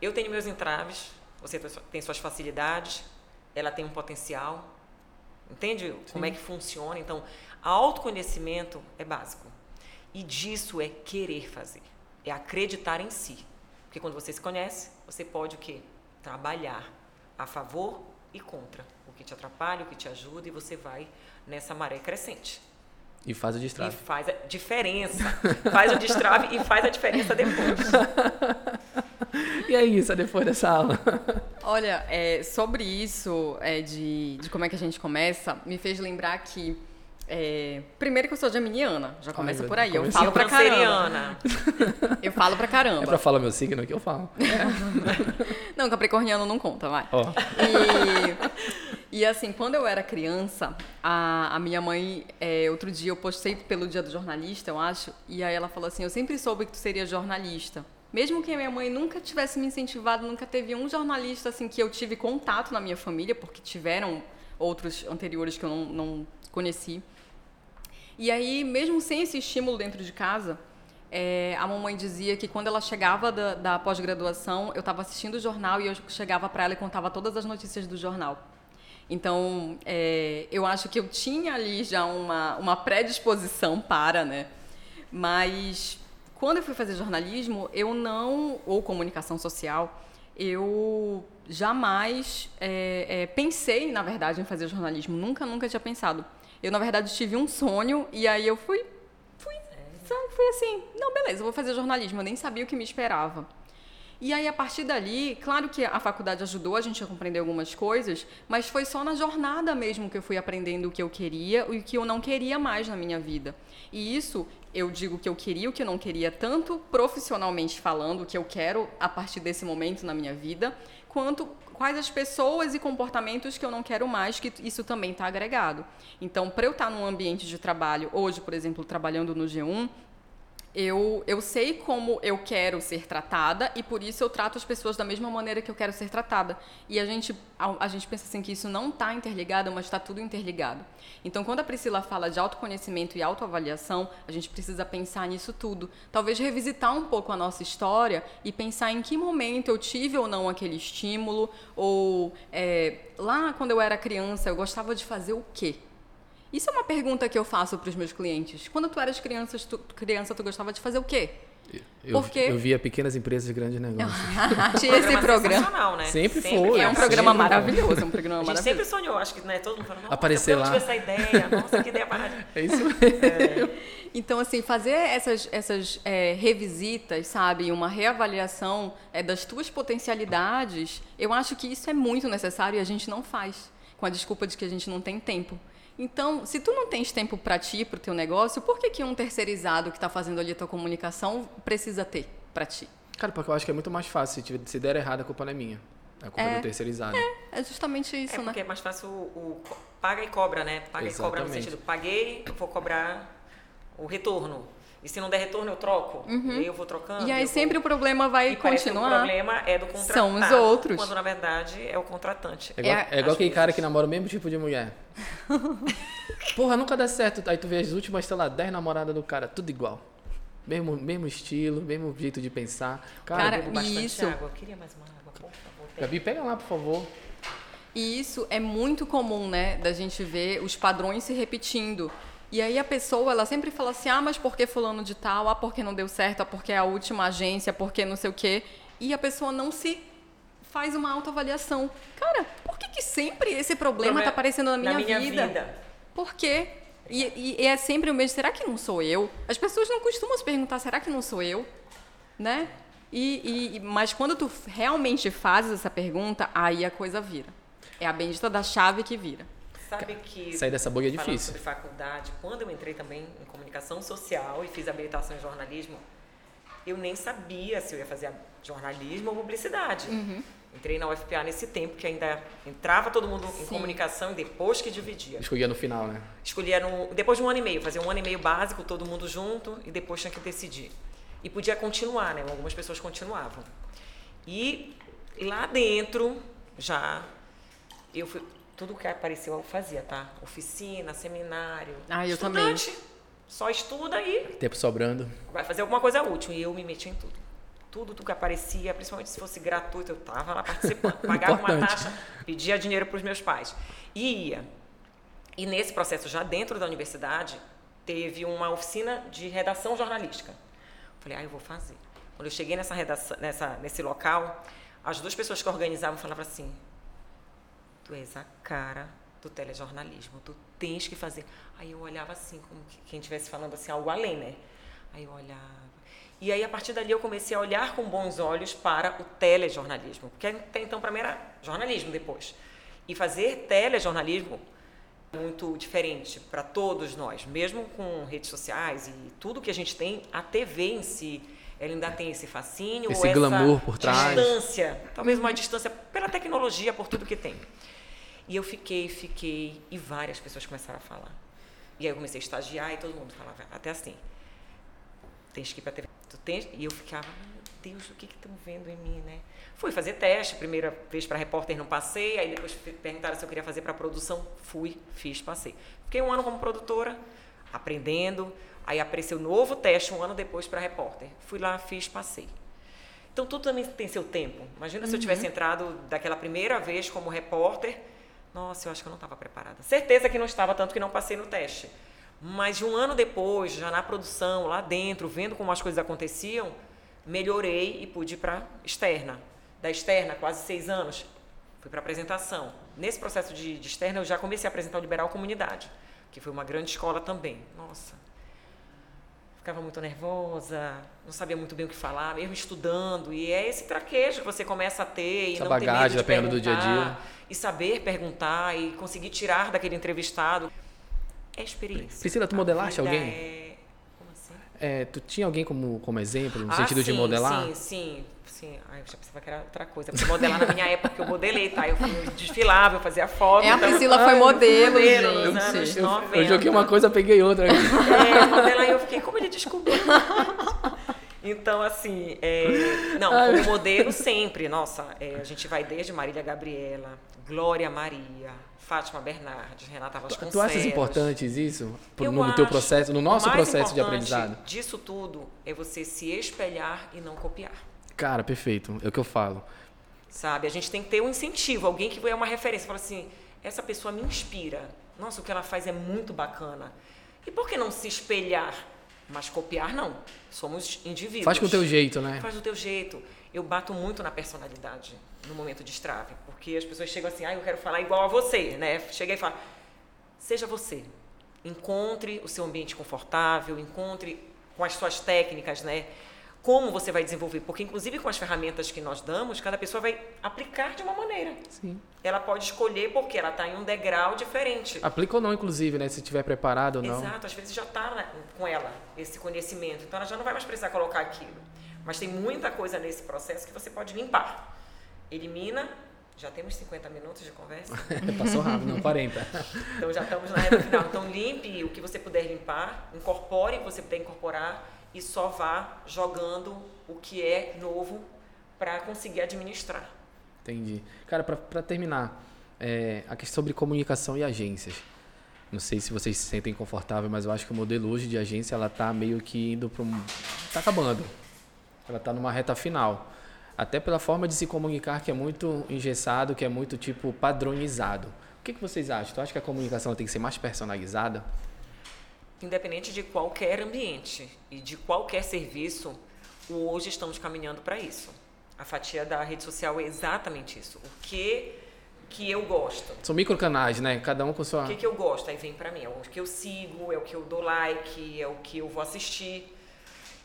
Eu tenho meus entraves, você tem suas facilidades, ela tem um potencial. Entende como é que funciona? Então, autoconhecimento é básico. E disso é querer fazer, é acreditar em si. Porque quando você se conhece, você pode o quê? Trabalhar a favor e contra. O que te atrapalha, o que te ajuda, e você vai nessa maré crescente. E faz o destrave. E faz a diferença. faz o destrave e faz a diferença depois. e é isso, é depois dessa aula. Olha, é, sobre isso, é, de, de como é que a gente começa, me fez lembrar que. É, primeiro que eu sou geminiana, já começa Ai, por aí. Eu falo pra caramba. Eu falo pra É caramba. pra falar meu signo que eu falo. Não, capricorniano não conta, vai. Ó, E, e assim, quando eu era criança, a, a minha mãe, é, outro dia eu postei pelo dia do jornalista, eu acho, e aí ela falou assim: Eu sempre soube que tu seria jornalista. Mesmo que a minha mãe nunca tivesse me incentivado, nunca teve um jornalista assim que eu tive contato na minha família, porque tiveram outros anteriores que eu não, não conheci. E aí, mesmo sem esse estímulo dentro de casa, é, a mamãe dizia que quando ela chegava da, da pós-graduação, eu estava assistindo o jornal e eu chegava para ela e contava todas as notícias do jornal. Então, é, eu acho que eu tinha ali já uma, uma predisposição para, né? Mas quando eu fui fazer jornalismo, eu não, ou comunicação social, eu jamais é, é, pensei, na verdade, em fazer jornalismo. Nunca, nunca tinha pensado. Eu, na verdade, tive um sonho e aí eu fui, fui, fui assim, não, beleza, vou fazer jornalismo. Eu nem sabia o que me esperava. E aí, a partir dali, claro que a faculdade ajudou a gente a compreender algumas coisas, mas foi só na jornada mesmo que eu fui aprendendo o que eu queria e o que eu não queria mais na minha vida. E isso, eu digo que eu queria o que eu não queria, tanto profissionalmente falando, o que eu quero a partir desse momento na minha vida, quanto quais as pessoas e comportamentos que eu não quero mais, que isso também está agregado. Então, para eu estar num ambiente de trabalho, hoje, por exemplo, trabalhando no G1, eu, eu sei como eu quero ser tratada e por isso eu trato as pessoas da mesma maneira que eu quero ser tratada. E a gente, a, a gente pensa assim que isso não está interligado, mas está tudo interligado. Então, quando a Priscila fala de autoconhecimento e autoavaliação, a gente precisa pensar nisso tudo. Talvez revisitar um pouco a nossa história e pensar em que momento eu tive ou não aquele estímulo, ou é, lá quando eu era criança eu gostava de fazer o quê? Isso é uma pergunta que eu faço para os meus clientes. Quando tu eras criança, tu, criança, tu gostava de fazer o quê? eu, Por quê? eu via pequenas empresas de grandes negócios. Tinha esse programa. né? Sempre foi, É um Sim. programa maravilhoso, é um programa A gente maravilhoso. sempre sonhou, acho que né, todo mundo nossa, Aparecer eu lá. tive essa ideia, nossa, que ideia maravilhosa. É isso Então, assim, fazer essas, essas é, revisitas, sabe, uma reavaliação é, das tuas potencialidades, eu acho que isso é muito necessário e a gente não faz, com a desculpa de que a gente não tem tempo. Então, se tu não tens tempo para ti, para o teu negócio, por que, que um terceirizado que está fazendo ali a tua comunicação precisa ter para ti? Cara, porque eu acho que é muito mais fácil. Se, der errado, a culpa não é minha. A culpa é, É. do terceirizado. É justamente isso, É né? porque é mais fácil o, o paga e cobra, né? Paga e cobra no Exatamente. sentido, paguei, vou cobrar o retorno. E se não der retorno, eu troco. E aí eu vou trocando. Uhum. E aí eu vou- sempre o problema vai E que o continuar. problema é do contratado. São os outros. Quando na verdade é o contratante. É igual, É, é igual aquele cara que namora o mesmo tipo de mulher. Porra, nunca dá certo. Aí tu vê as últimas, sei lá, 10 namoradas do cara, tudo igual. Mesmo, mesmo estilo, mesmo jeito de pensar. Cara, Cara, Bebo bastante isso. água. Eu queria mais uma água, por favor. Gabi, pega lá, por favor. E isso é muito comum, né, da gente ver os padrões se repetindo. E aí a pessoa, ela sempre fala assim: "Ah, mas por que fulano de tal? Ah, porque não deu certo? Ah, porque é a última agência? Porque não sei o quê?" E a pessoa não se faz uma autoavaliação. Cara, por que que sempre esse problema está aparecendo na minha, na minha vida? vida. Por quê? E, e- e é sempre o mesmo, será que não sou eu? As pessoas não costumam se perguntar, será que não sou eu? Né? E, e- mas quando tu realmente fazes essa pergunta, aí a coisa vira. É a bendita da chave que vira. Sabe que. Sair dessa bolha é falando difícil. sobre faculdade, quando eu entrei também em comunicação social e fiz habilitação em jornalismo, eu nem sabia se eu ia fazer jornalismo ou publicidade. Uhum. Entrei na UFPA nesse tempo que ainda entrava todo mundo em Sim. comunicação e depois que dividia. Escolhia no final, né? Escolhia no, depois de um ano e meio, fazia um ano e meio básico, todo mundo junto, e depois tinha que decidir. E podia continuar, né? Algumas pessoas continuavam. E lá dentro, já, eu fui, tudo que apareceu eu fazia, tá? Oficina, seminário. Ah, eu também. Estudante, Só estuda e Tempo sobrando. vai fazer alguma coisa útil. E eu me meti em tudo. Tudo, tudo que aparecia, principalmente se fosse gratuito, eu tava lá participando. Pagava uma taxa, pedia dinheiro para os meus pais. E ia. E nesse processo, já dentro da universidade, teve uma oficina de redação jornalística. Falei, ah, eu vou fazer. Quando eu cheguei nessa redação, nessa, nesse local, as duas pessoas que organizavam falavam assim: Tu és a cara do telejornalismo, tu tens que fazer. Aí eu olhava assim, como que quem estivesse falando assim, algo além, né? Aí eu olhava. E aí, a partir dali, eu comecei a olhar com bons olhos para o telejornalismo. Porque até então, para mim, era jornalismo depois. E fazer telejornalismo é muito diferente para todos nós, mesmo com redes sociais e tudo que a gente tem, a TV em si, ela ainda tem esse fascínio, Esse ou essa glamour por trás. distância, talvez uma distância pela tecnologia, por tudo que tem. E eu fiquei, fiquei, e várias pessoas começaram a falar. E aí eu comecei a estagiar e todo mundo falava, até assim, tens que ir para TV. Tu tens? E eu ficava, meu Deus, o que estão vendo em mim, né? Fui fazer teste, primeira vez para repórter não passei, aí depois perguntaram se eu queria fazer para produção, fui, fiz, passei. Fiquei um ano como produtora, aprendendo, aí apareceu novo teste um ano depois para repórter. Fui lá, fiz, passei. Então tudo também tem seu tempo. Imagina se eu tivesse entrado daquela primeira vez como repórter, nossa, eu acho que eu não estava preparada. Certeza que não estava, tanto que não passei no teste. Mas um ano depois, já na produção, lá dentro, vendo como as coisas aconteciam, melhorei e pude ir para externa. Da externa, quase seis anos, fui para apresentação. Nesse processo de, de externa, eu já comecei a apresentar o Liberal Comunidade, que foi uma grande escola também. Nossa, ficava muito nervosa, não sabia muito bem o que falar, mesmo estudando. E é esse traquejo que você começa a ter e Essa não ter bagagem medo de dependendo do dia a dia. E saber perguntar e conseguir tirar daquele entrevistado. É experiência. Priscila, tu A modelaste alguém? é- Como assim? É, tu tinha alguém como, como exemplo, no Ah, sentido de sim, modelar? Sim, sim, sim. Ai, eu já pensava que era outra coisa. Porque modelar na minha época eu modelei, tá? Eu fui- eu desfilava, eu fazia foto. É, a então- Priscila foi Ai, modelo, modelo nos gente. anos Eu, 90. eu joguei uma coisa, peguei outra. É, modelar e eu fiquei, descobriu? Então, assim, é, não, como modelo sempre, nossa, é, a gente vai desde Marília Gabriela, Glória Maria, Fátima Bernardes, Renata Vasconcelos. Tu achas importantes isso? Pro- no, no teu acho. processo, no nosso processo de aprendizado? disso tudo é você se espelhar e não copiar. Cara, perfeito. É o que eu falo. Sabe? A gente tem que ter um incentivo, alguém que é uma referência. Fala assim, essa pessoa me inspira. Nossa, o que ela faz é muito bacana. E por que não se espelhar? Mas copiar, não. Somos indivíduos. Faz com o teu jeito, né? Faz do teu jeito. Eu bato muito na personalidade no momento de estrave. Porque as pessoas chegam assim, ah, eu quero falar igual a você, né? Chega e fala, seja você. Encontre o seu ambiente confortável, encontre com as suas técnicas, né? Como você vai desenvolver. Porque, inclusive, com as ferramentas que nós damos, cada pessoa vai aplicar de uma maneira. Sim. Ela pode escolher porque ela está em um degrau diferente. Aplica ou não, inclusive, né? Se tiver preparado ou não. Exato, às vezes já está com ela esse conhecimento, então ela já não vai mais precisar colocar aquilo. Mas tem muita coisa nesse processo que você pode limpar. Elimina, já temos 50 minutos de conversa, Passou rápido, não, 40. então já estamos na reta final. Então limpe o que você puder limpar, incorpore o que você puder incorporar e só vá jogando o que é novo para conseguir administrar. Entendi. Cara, pra terminar, é, a questão sobre comunicação e agências. Não sei se vocês se sentem confortáveis, mas eu acho que o modelo hoje de agência, ela tá meio que indo para um... Tá acabando. Ela tá numa reta final. Até pela forma de se comunicar, que é muito engessado, que é muito, tipo, padronizado. O que, que vocês acham? Tu acha que a comunicação tem que ser mais personalizada? Independente de qualquer ambiente e de qualquer serviço, hoje estamos caminhando para isso. A fatia da rede social é exatamente isso. O que que eu gosto? São microcanais, né? Cada um com sua... O que, que eu gosto? Aí vem para mim. É o que eu sigo, é o que eu dou like, é o que eu vou assistir.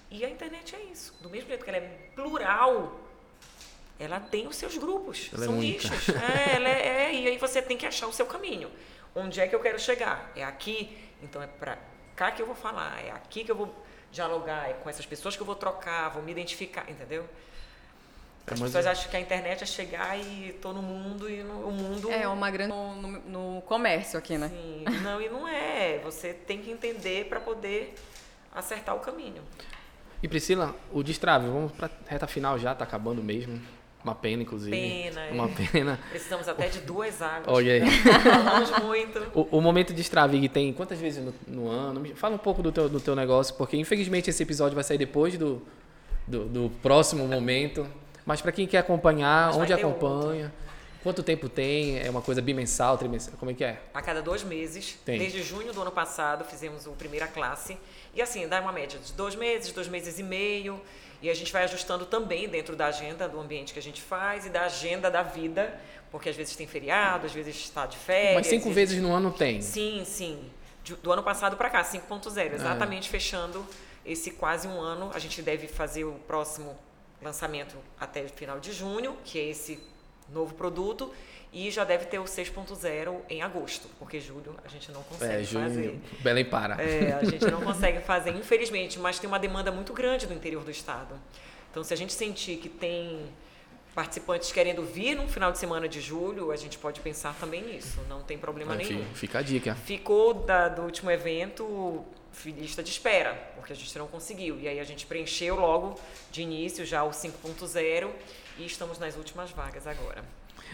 E a internet é isso. Do mesmo jeito que ela é plural, ela tem os seus grupos, Ela é são única. nichos. É, ela é, é, e aí você tem que achar o seu caminho. Onde é que eu quero chegar? É aqui, então é para cá que eu vou falar, é aqui que eu vou dialogar, é com essas pessoas que eu vou trocar, vou me identificar, entendeu? É As mais pessoas acham que a internet é chegar e tô no mundo e no, o mundo É uma grande no, no- no comércio aqui, né? Sim, não, e não é. Você tem que entender para poder acertar o caminho. E Priscila, o Destrave, vamos pra reta final já, tá acabando mesmo. Uma pena, inclusive. Pena, é. Uma pena. Precisamos até de duas águas. Olha aí. Falamos muito. O, o momento de Stravig tem quantas vezes no, no ano? Fala um pouco do teu, do teu negócio, porque infelizmente esse episódio vai sair depois do, do, do próximo momento. Mas para quem quer acompanhar, Mas onde acompanha, quanto tempo tem? É uma coisa bimensal, trimestral? Como é que é? A cada dois meses, Tem. desde junho do ano passado, fizemos o primeira classe. E assim, dá uma média de dois meses, dois meses e meio. E a gente vai ajustando também dentro da agenda do ambiente que a gente faz e da agenda da vida, porque às vezes tem feriado, às vezes está de férias. Mas cinco e- vezes no ano tem. Sim, sim. Do ano passado para cá, 5.0, É. exatamente fechando esse quase um ano. A gente deve fazer o próximo lançamento até o final de junho, que é esse novo produto, e já deve ter o 6.0 em agosto, porque julho a gente não consegue É, junho, fazer. Belém para. É, a gente não consegue fazer, infelizmente, mas tem uma demanda muito grande do interior do estado. Então, se a gente sentir que tem participantes querendo vir no final de semana de julho, a gente pode pensar também nisso, não tem problema Aí nenhum. fi- Fica a dica. Ficou da- do último evento lista de espera, porque a gente não conseguiu. E aí a gente preencheu logo de início já o 5.0 e estamos nas últimas vagas agora.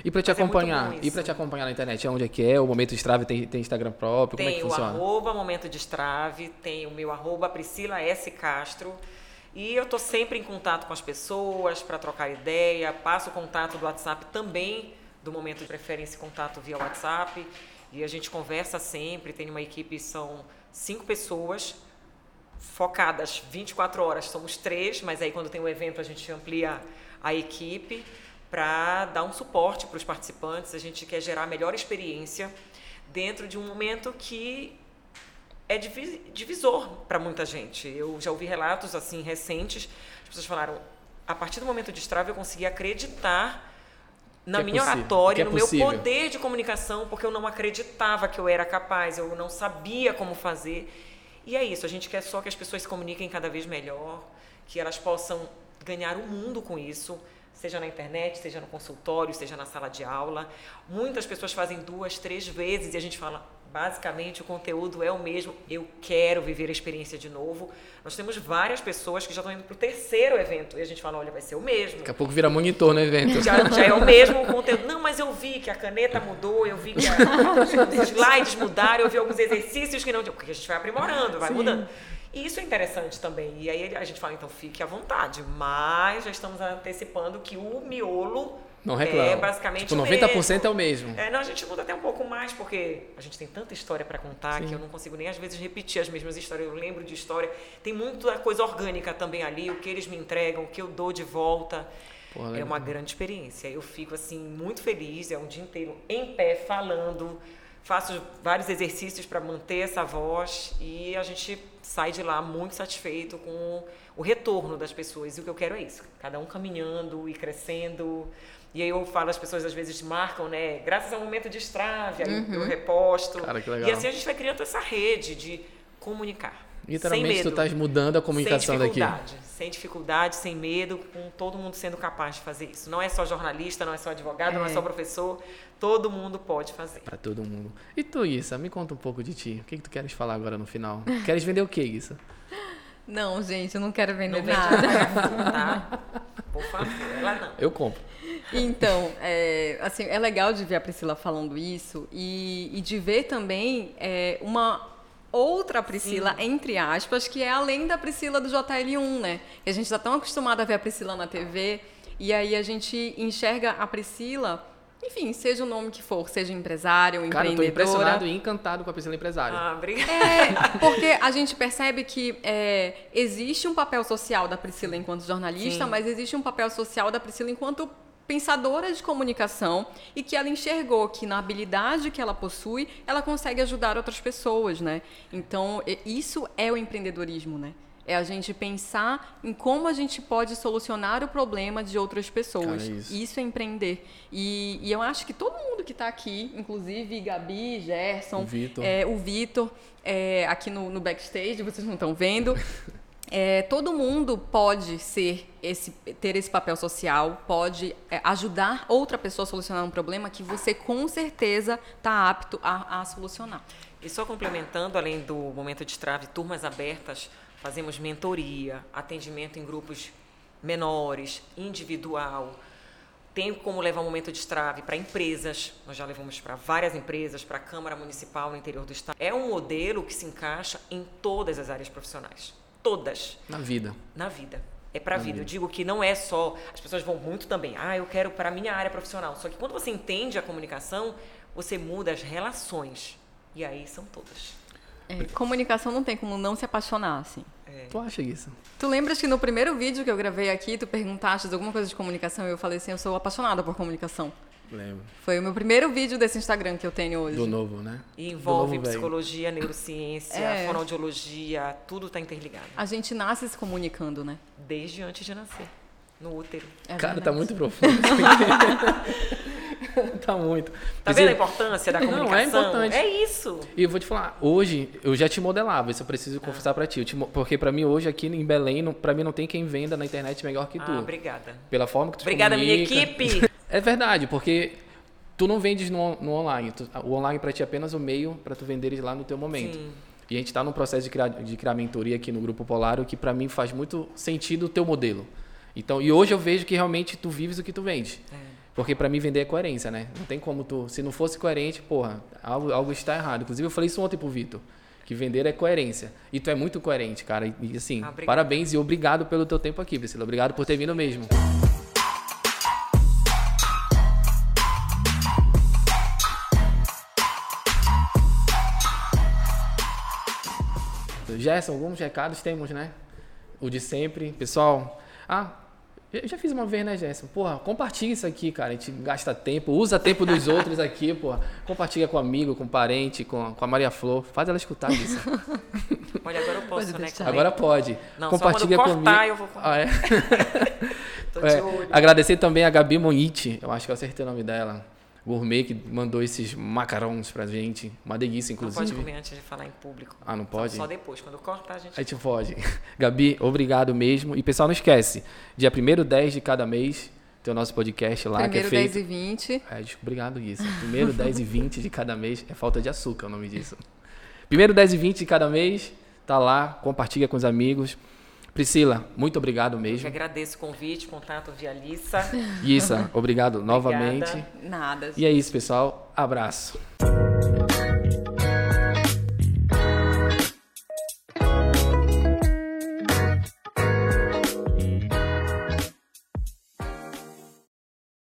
E para te Mas é acompanhar, bom e para te acompanhar na internet, onde é que é? O Momento Strave tem, tem Instagram próprio? Como é Tem que o funciona? arroba Momento de Estrave, tem o meu arroba Priscila S. Castro. E eu estou sempre em contato com as pessoas para trocar ideia, passo o contato do WhatsApp também, do momento de preferência contato via WhatsApp. E a gente conversa sempre, tem uma equipe, são cinco pessoas focadas 24 horas, somos três, mas aí quando tem o evento a gente amplia a equipe para dar um suporte para os participantes. A gente quer gerar a melhor experiência dentro de um momento que é divi- divisor para muita gente. Eu já ouvi relatos assim recentes, as pessoas falaram, a partir do momento de Strava eu consegui acreditar na Que é minha possível, oratória, é no meu possível. poder de comunicação, porque eu não acreditava que eu era capaz, eu não sabia como fazer. E é isso, a gente quer só que as pessoas se comuniquem cada vez melhor, que elas possam ganhar o mundo com isso, seja na internet, seja no consultório, seja na sala de aula. Muitas pessoas fazem duas, três vezes e a gente fala, basicamente o conteúdo é o mesmo, eu quero viver a experiência de novo. Nós temos várias pessoas que já estão indo para o terceiro evento e a gente fala, olha, vai ser o mesmo. Daqui a pouco vira monitor no evento. Já, já é o mesmo conteúdo. Não, mas eu vi que a caneta mudou, eu vi que a- os slides mudaram, eu vi alguns exercícios que não. Porque a gente vai aprimorando, vai mudando. E isso é interessante também. E aí a gente fala, então fique à vontade. Mas já estamos antecipando que o miolo Não reclama. é basicamente tipo, o 90% mesmo. é o mesmo. É, não, a gente muda até um pouco mais, porque a gente tem tanta história para contar que eu não consigo nem às vezes repetir as mesmas histórias. Eu lembro de história. Tem muita coisa orgânica também ali, o que eles me entregam, o que eu dou de volta. Porra, é uma grande experiência. Eu fico assim muito feliz, é um dia inteiro em pé falando, faço vários exercícios para manter essa voz e a gente sai de lá muito satisfeito com o retorno das pessoas. E o que eu quero é isso, cada um caminhando e crescendo. E aí eu falo, as pessoas às vezes marcam, né? Graças ao momento de estrave, aí eu reposto. Cara, que legal. E assim a gente vai criando essa rede de comunicar. Literalmente sem tu medo. estás mudando a comunicação sem daqui. dificuldade, Sem dificuldade, sem medo, com todo mundo sendo capaz de fazer isso. Não é só jornalista, não é só advogado, não é É. só professor. Todo mundo pode fazer. Pra todo mundo. E tu, Issa, me conta um pouco de ti. O que, que tu queres falar agora no final? Queres vender o que, Issa? Não, gente, eu não quero vender Não vende nada. nada, tá? Por favor, ela não. Eu compro. Então, é, assim, é legal de ver a Priscila falando isso e, e de ver também é, uma outra Priscila, entre aspas, que é além da Priscila do JL1, né? Que a gente está tão acostumado a ver a Priscila na TV e aí a gente enxerga a Priscila, enfim, seja o nome que for, seja empresária ou Cara, eu tô empreendedora. impressionado e encantado com a Priscila Empresária. Ah, obrigada. É, porque a gente percebe que é, existe um papel social da Priscila enquanto jornalista, Sim. mas existe um papel social da Priscila enquanto pensadora de comunicação e que ela enxergou que na habilidade que ela possui, ela consegue ajudar outras pessoas, né? Então, isso é o empreendedorismo, né? É a gente pensar em como a gente pode solucionar o problema de outras pessoas. Cara, isso. isso é empreender. E, e eu acho que todo mundo que está aqui, inclusive Gabi, Gerson, O Vitor. é, o Vitor, é, aqui no, no backstage, vocês não estão vendo. É, todo mundo pode ser esse, ter esse papel social, pode é, ajudar outra pessoa a solucionar um problema que você com certeza está apto a, a solucionar. E só complementando, além do momento de trave, turmas abertas, fazemos mentoria, atendimento em grupos menores, individual. Tem como levar um momento de trave para empresas. Nós já levamos para várias empresas, para a Câmara Municipal no interior do estado. É um modelo que se encaixa em todas as áreas profissionais. Todas Na vida. na vida. É para a vida. Eu digo que não é só. As pessoas vão muito também. Ah, eu quero para a minha área profissional. Só que quando você entende a comunicação, você muda as relações. E aí são todas. É, comunicação não tem como não se apaixonar, assim. Tu acha isso? Tu lembras que no primeiro vídeo que eu gravei aqui, tu perguntaste alguma coisa de comunicação e eu falei assim, eu sou apaixonada por comunicação. Lembro. Foi o meu primeiro vídeo desse Instagram que eu tenho hoje. Do novo, né? E envolve novo velho. psicologia, neurociência, É. fonoaudiologia, tudo está interligado. A gente nasce se comunicando, né? Desde antes de nascer, no útero. É Cara, verdade. tá muito profundo. tá muito. Tá vendo a importância da Não, é comunicação? importante. É isso. E eu vou te falar, hoje eu já te modelava, isso eu preciso confessar pra ti. Te porque pra mim hoje aqui em Belém, pra mim não tem quem venda na internet melhor que tu. Ah, obrigada. Pela forma que tu Obrigada, minha comunica. equipe. É verdade, porque tu não vendes no, no online. Tu- o online pra ti é apenas o meio pra tu venderes lá no teu momento. Sim. E a gente tá no processo de criar, de criar mentoria aqui no Grupo Polaro, que pra mim faz muito sentido o teu modelo. Então, e hoje eu vejo que realmente tu vives o que tu vende. É. Porque pra mim vender é coerência, né? Não tem como tu. Se não fosse coerente, porra, algo, algo está errado. Inclusive, eu falei isso ontem pro Vitor. Que vender é coerência. E tu é muito coerente, cara. E, assim, Ah, parabéns e obrigado pelo teu tempo aqui, Priscila. Obrigado por ter vindo mesmo. Gerson, alguns recados temos, né? O de sempre. Pessoal, ah, eu já fiz uma vez, né, Gerson? Porra, compartilha isso aqui, cara. A gente gasta tempo, usa tempo dos outros aqui, porra. Compartilha com amigo, com parente, com, com a Maria Flor. Faz ela escutar isso. Olha, agora eu posso, Pode né? aí. Agora pode. Não, só Compartilha quando cortar comigo. eu vou Ah, é? Tô de É, olho. agradecer também a Gabi Monite, eu acho que eu acertei o nome dela. Gourmet que mandou esses macarrões pra gente. Uma delícia, Não pode inclusive. comer antes de falar em público. Ah, não pode? Só depois. Quando cortar, a gente... A gente pode. Gabi, obrigado mesmo. E pessoal, não esquece, dia 1 10 de cada mês, tem o nosso podcast lá Primeiro que é 10 feito. e 20. É, desculpa, obrigado, Guissa. Primeiro 10 e 20 de cada mês. É falta de açúcar o nome disso. Primeiro 10 e 20 de cada mês, tá lá, compartilha com os amigos. Priscila, muito obrigado Eu que mesmo. agradeço o convite, contato via Alissa. Guissa, obrigado novamente. Nada. E é isso, pessoal. Abraço.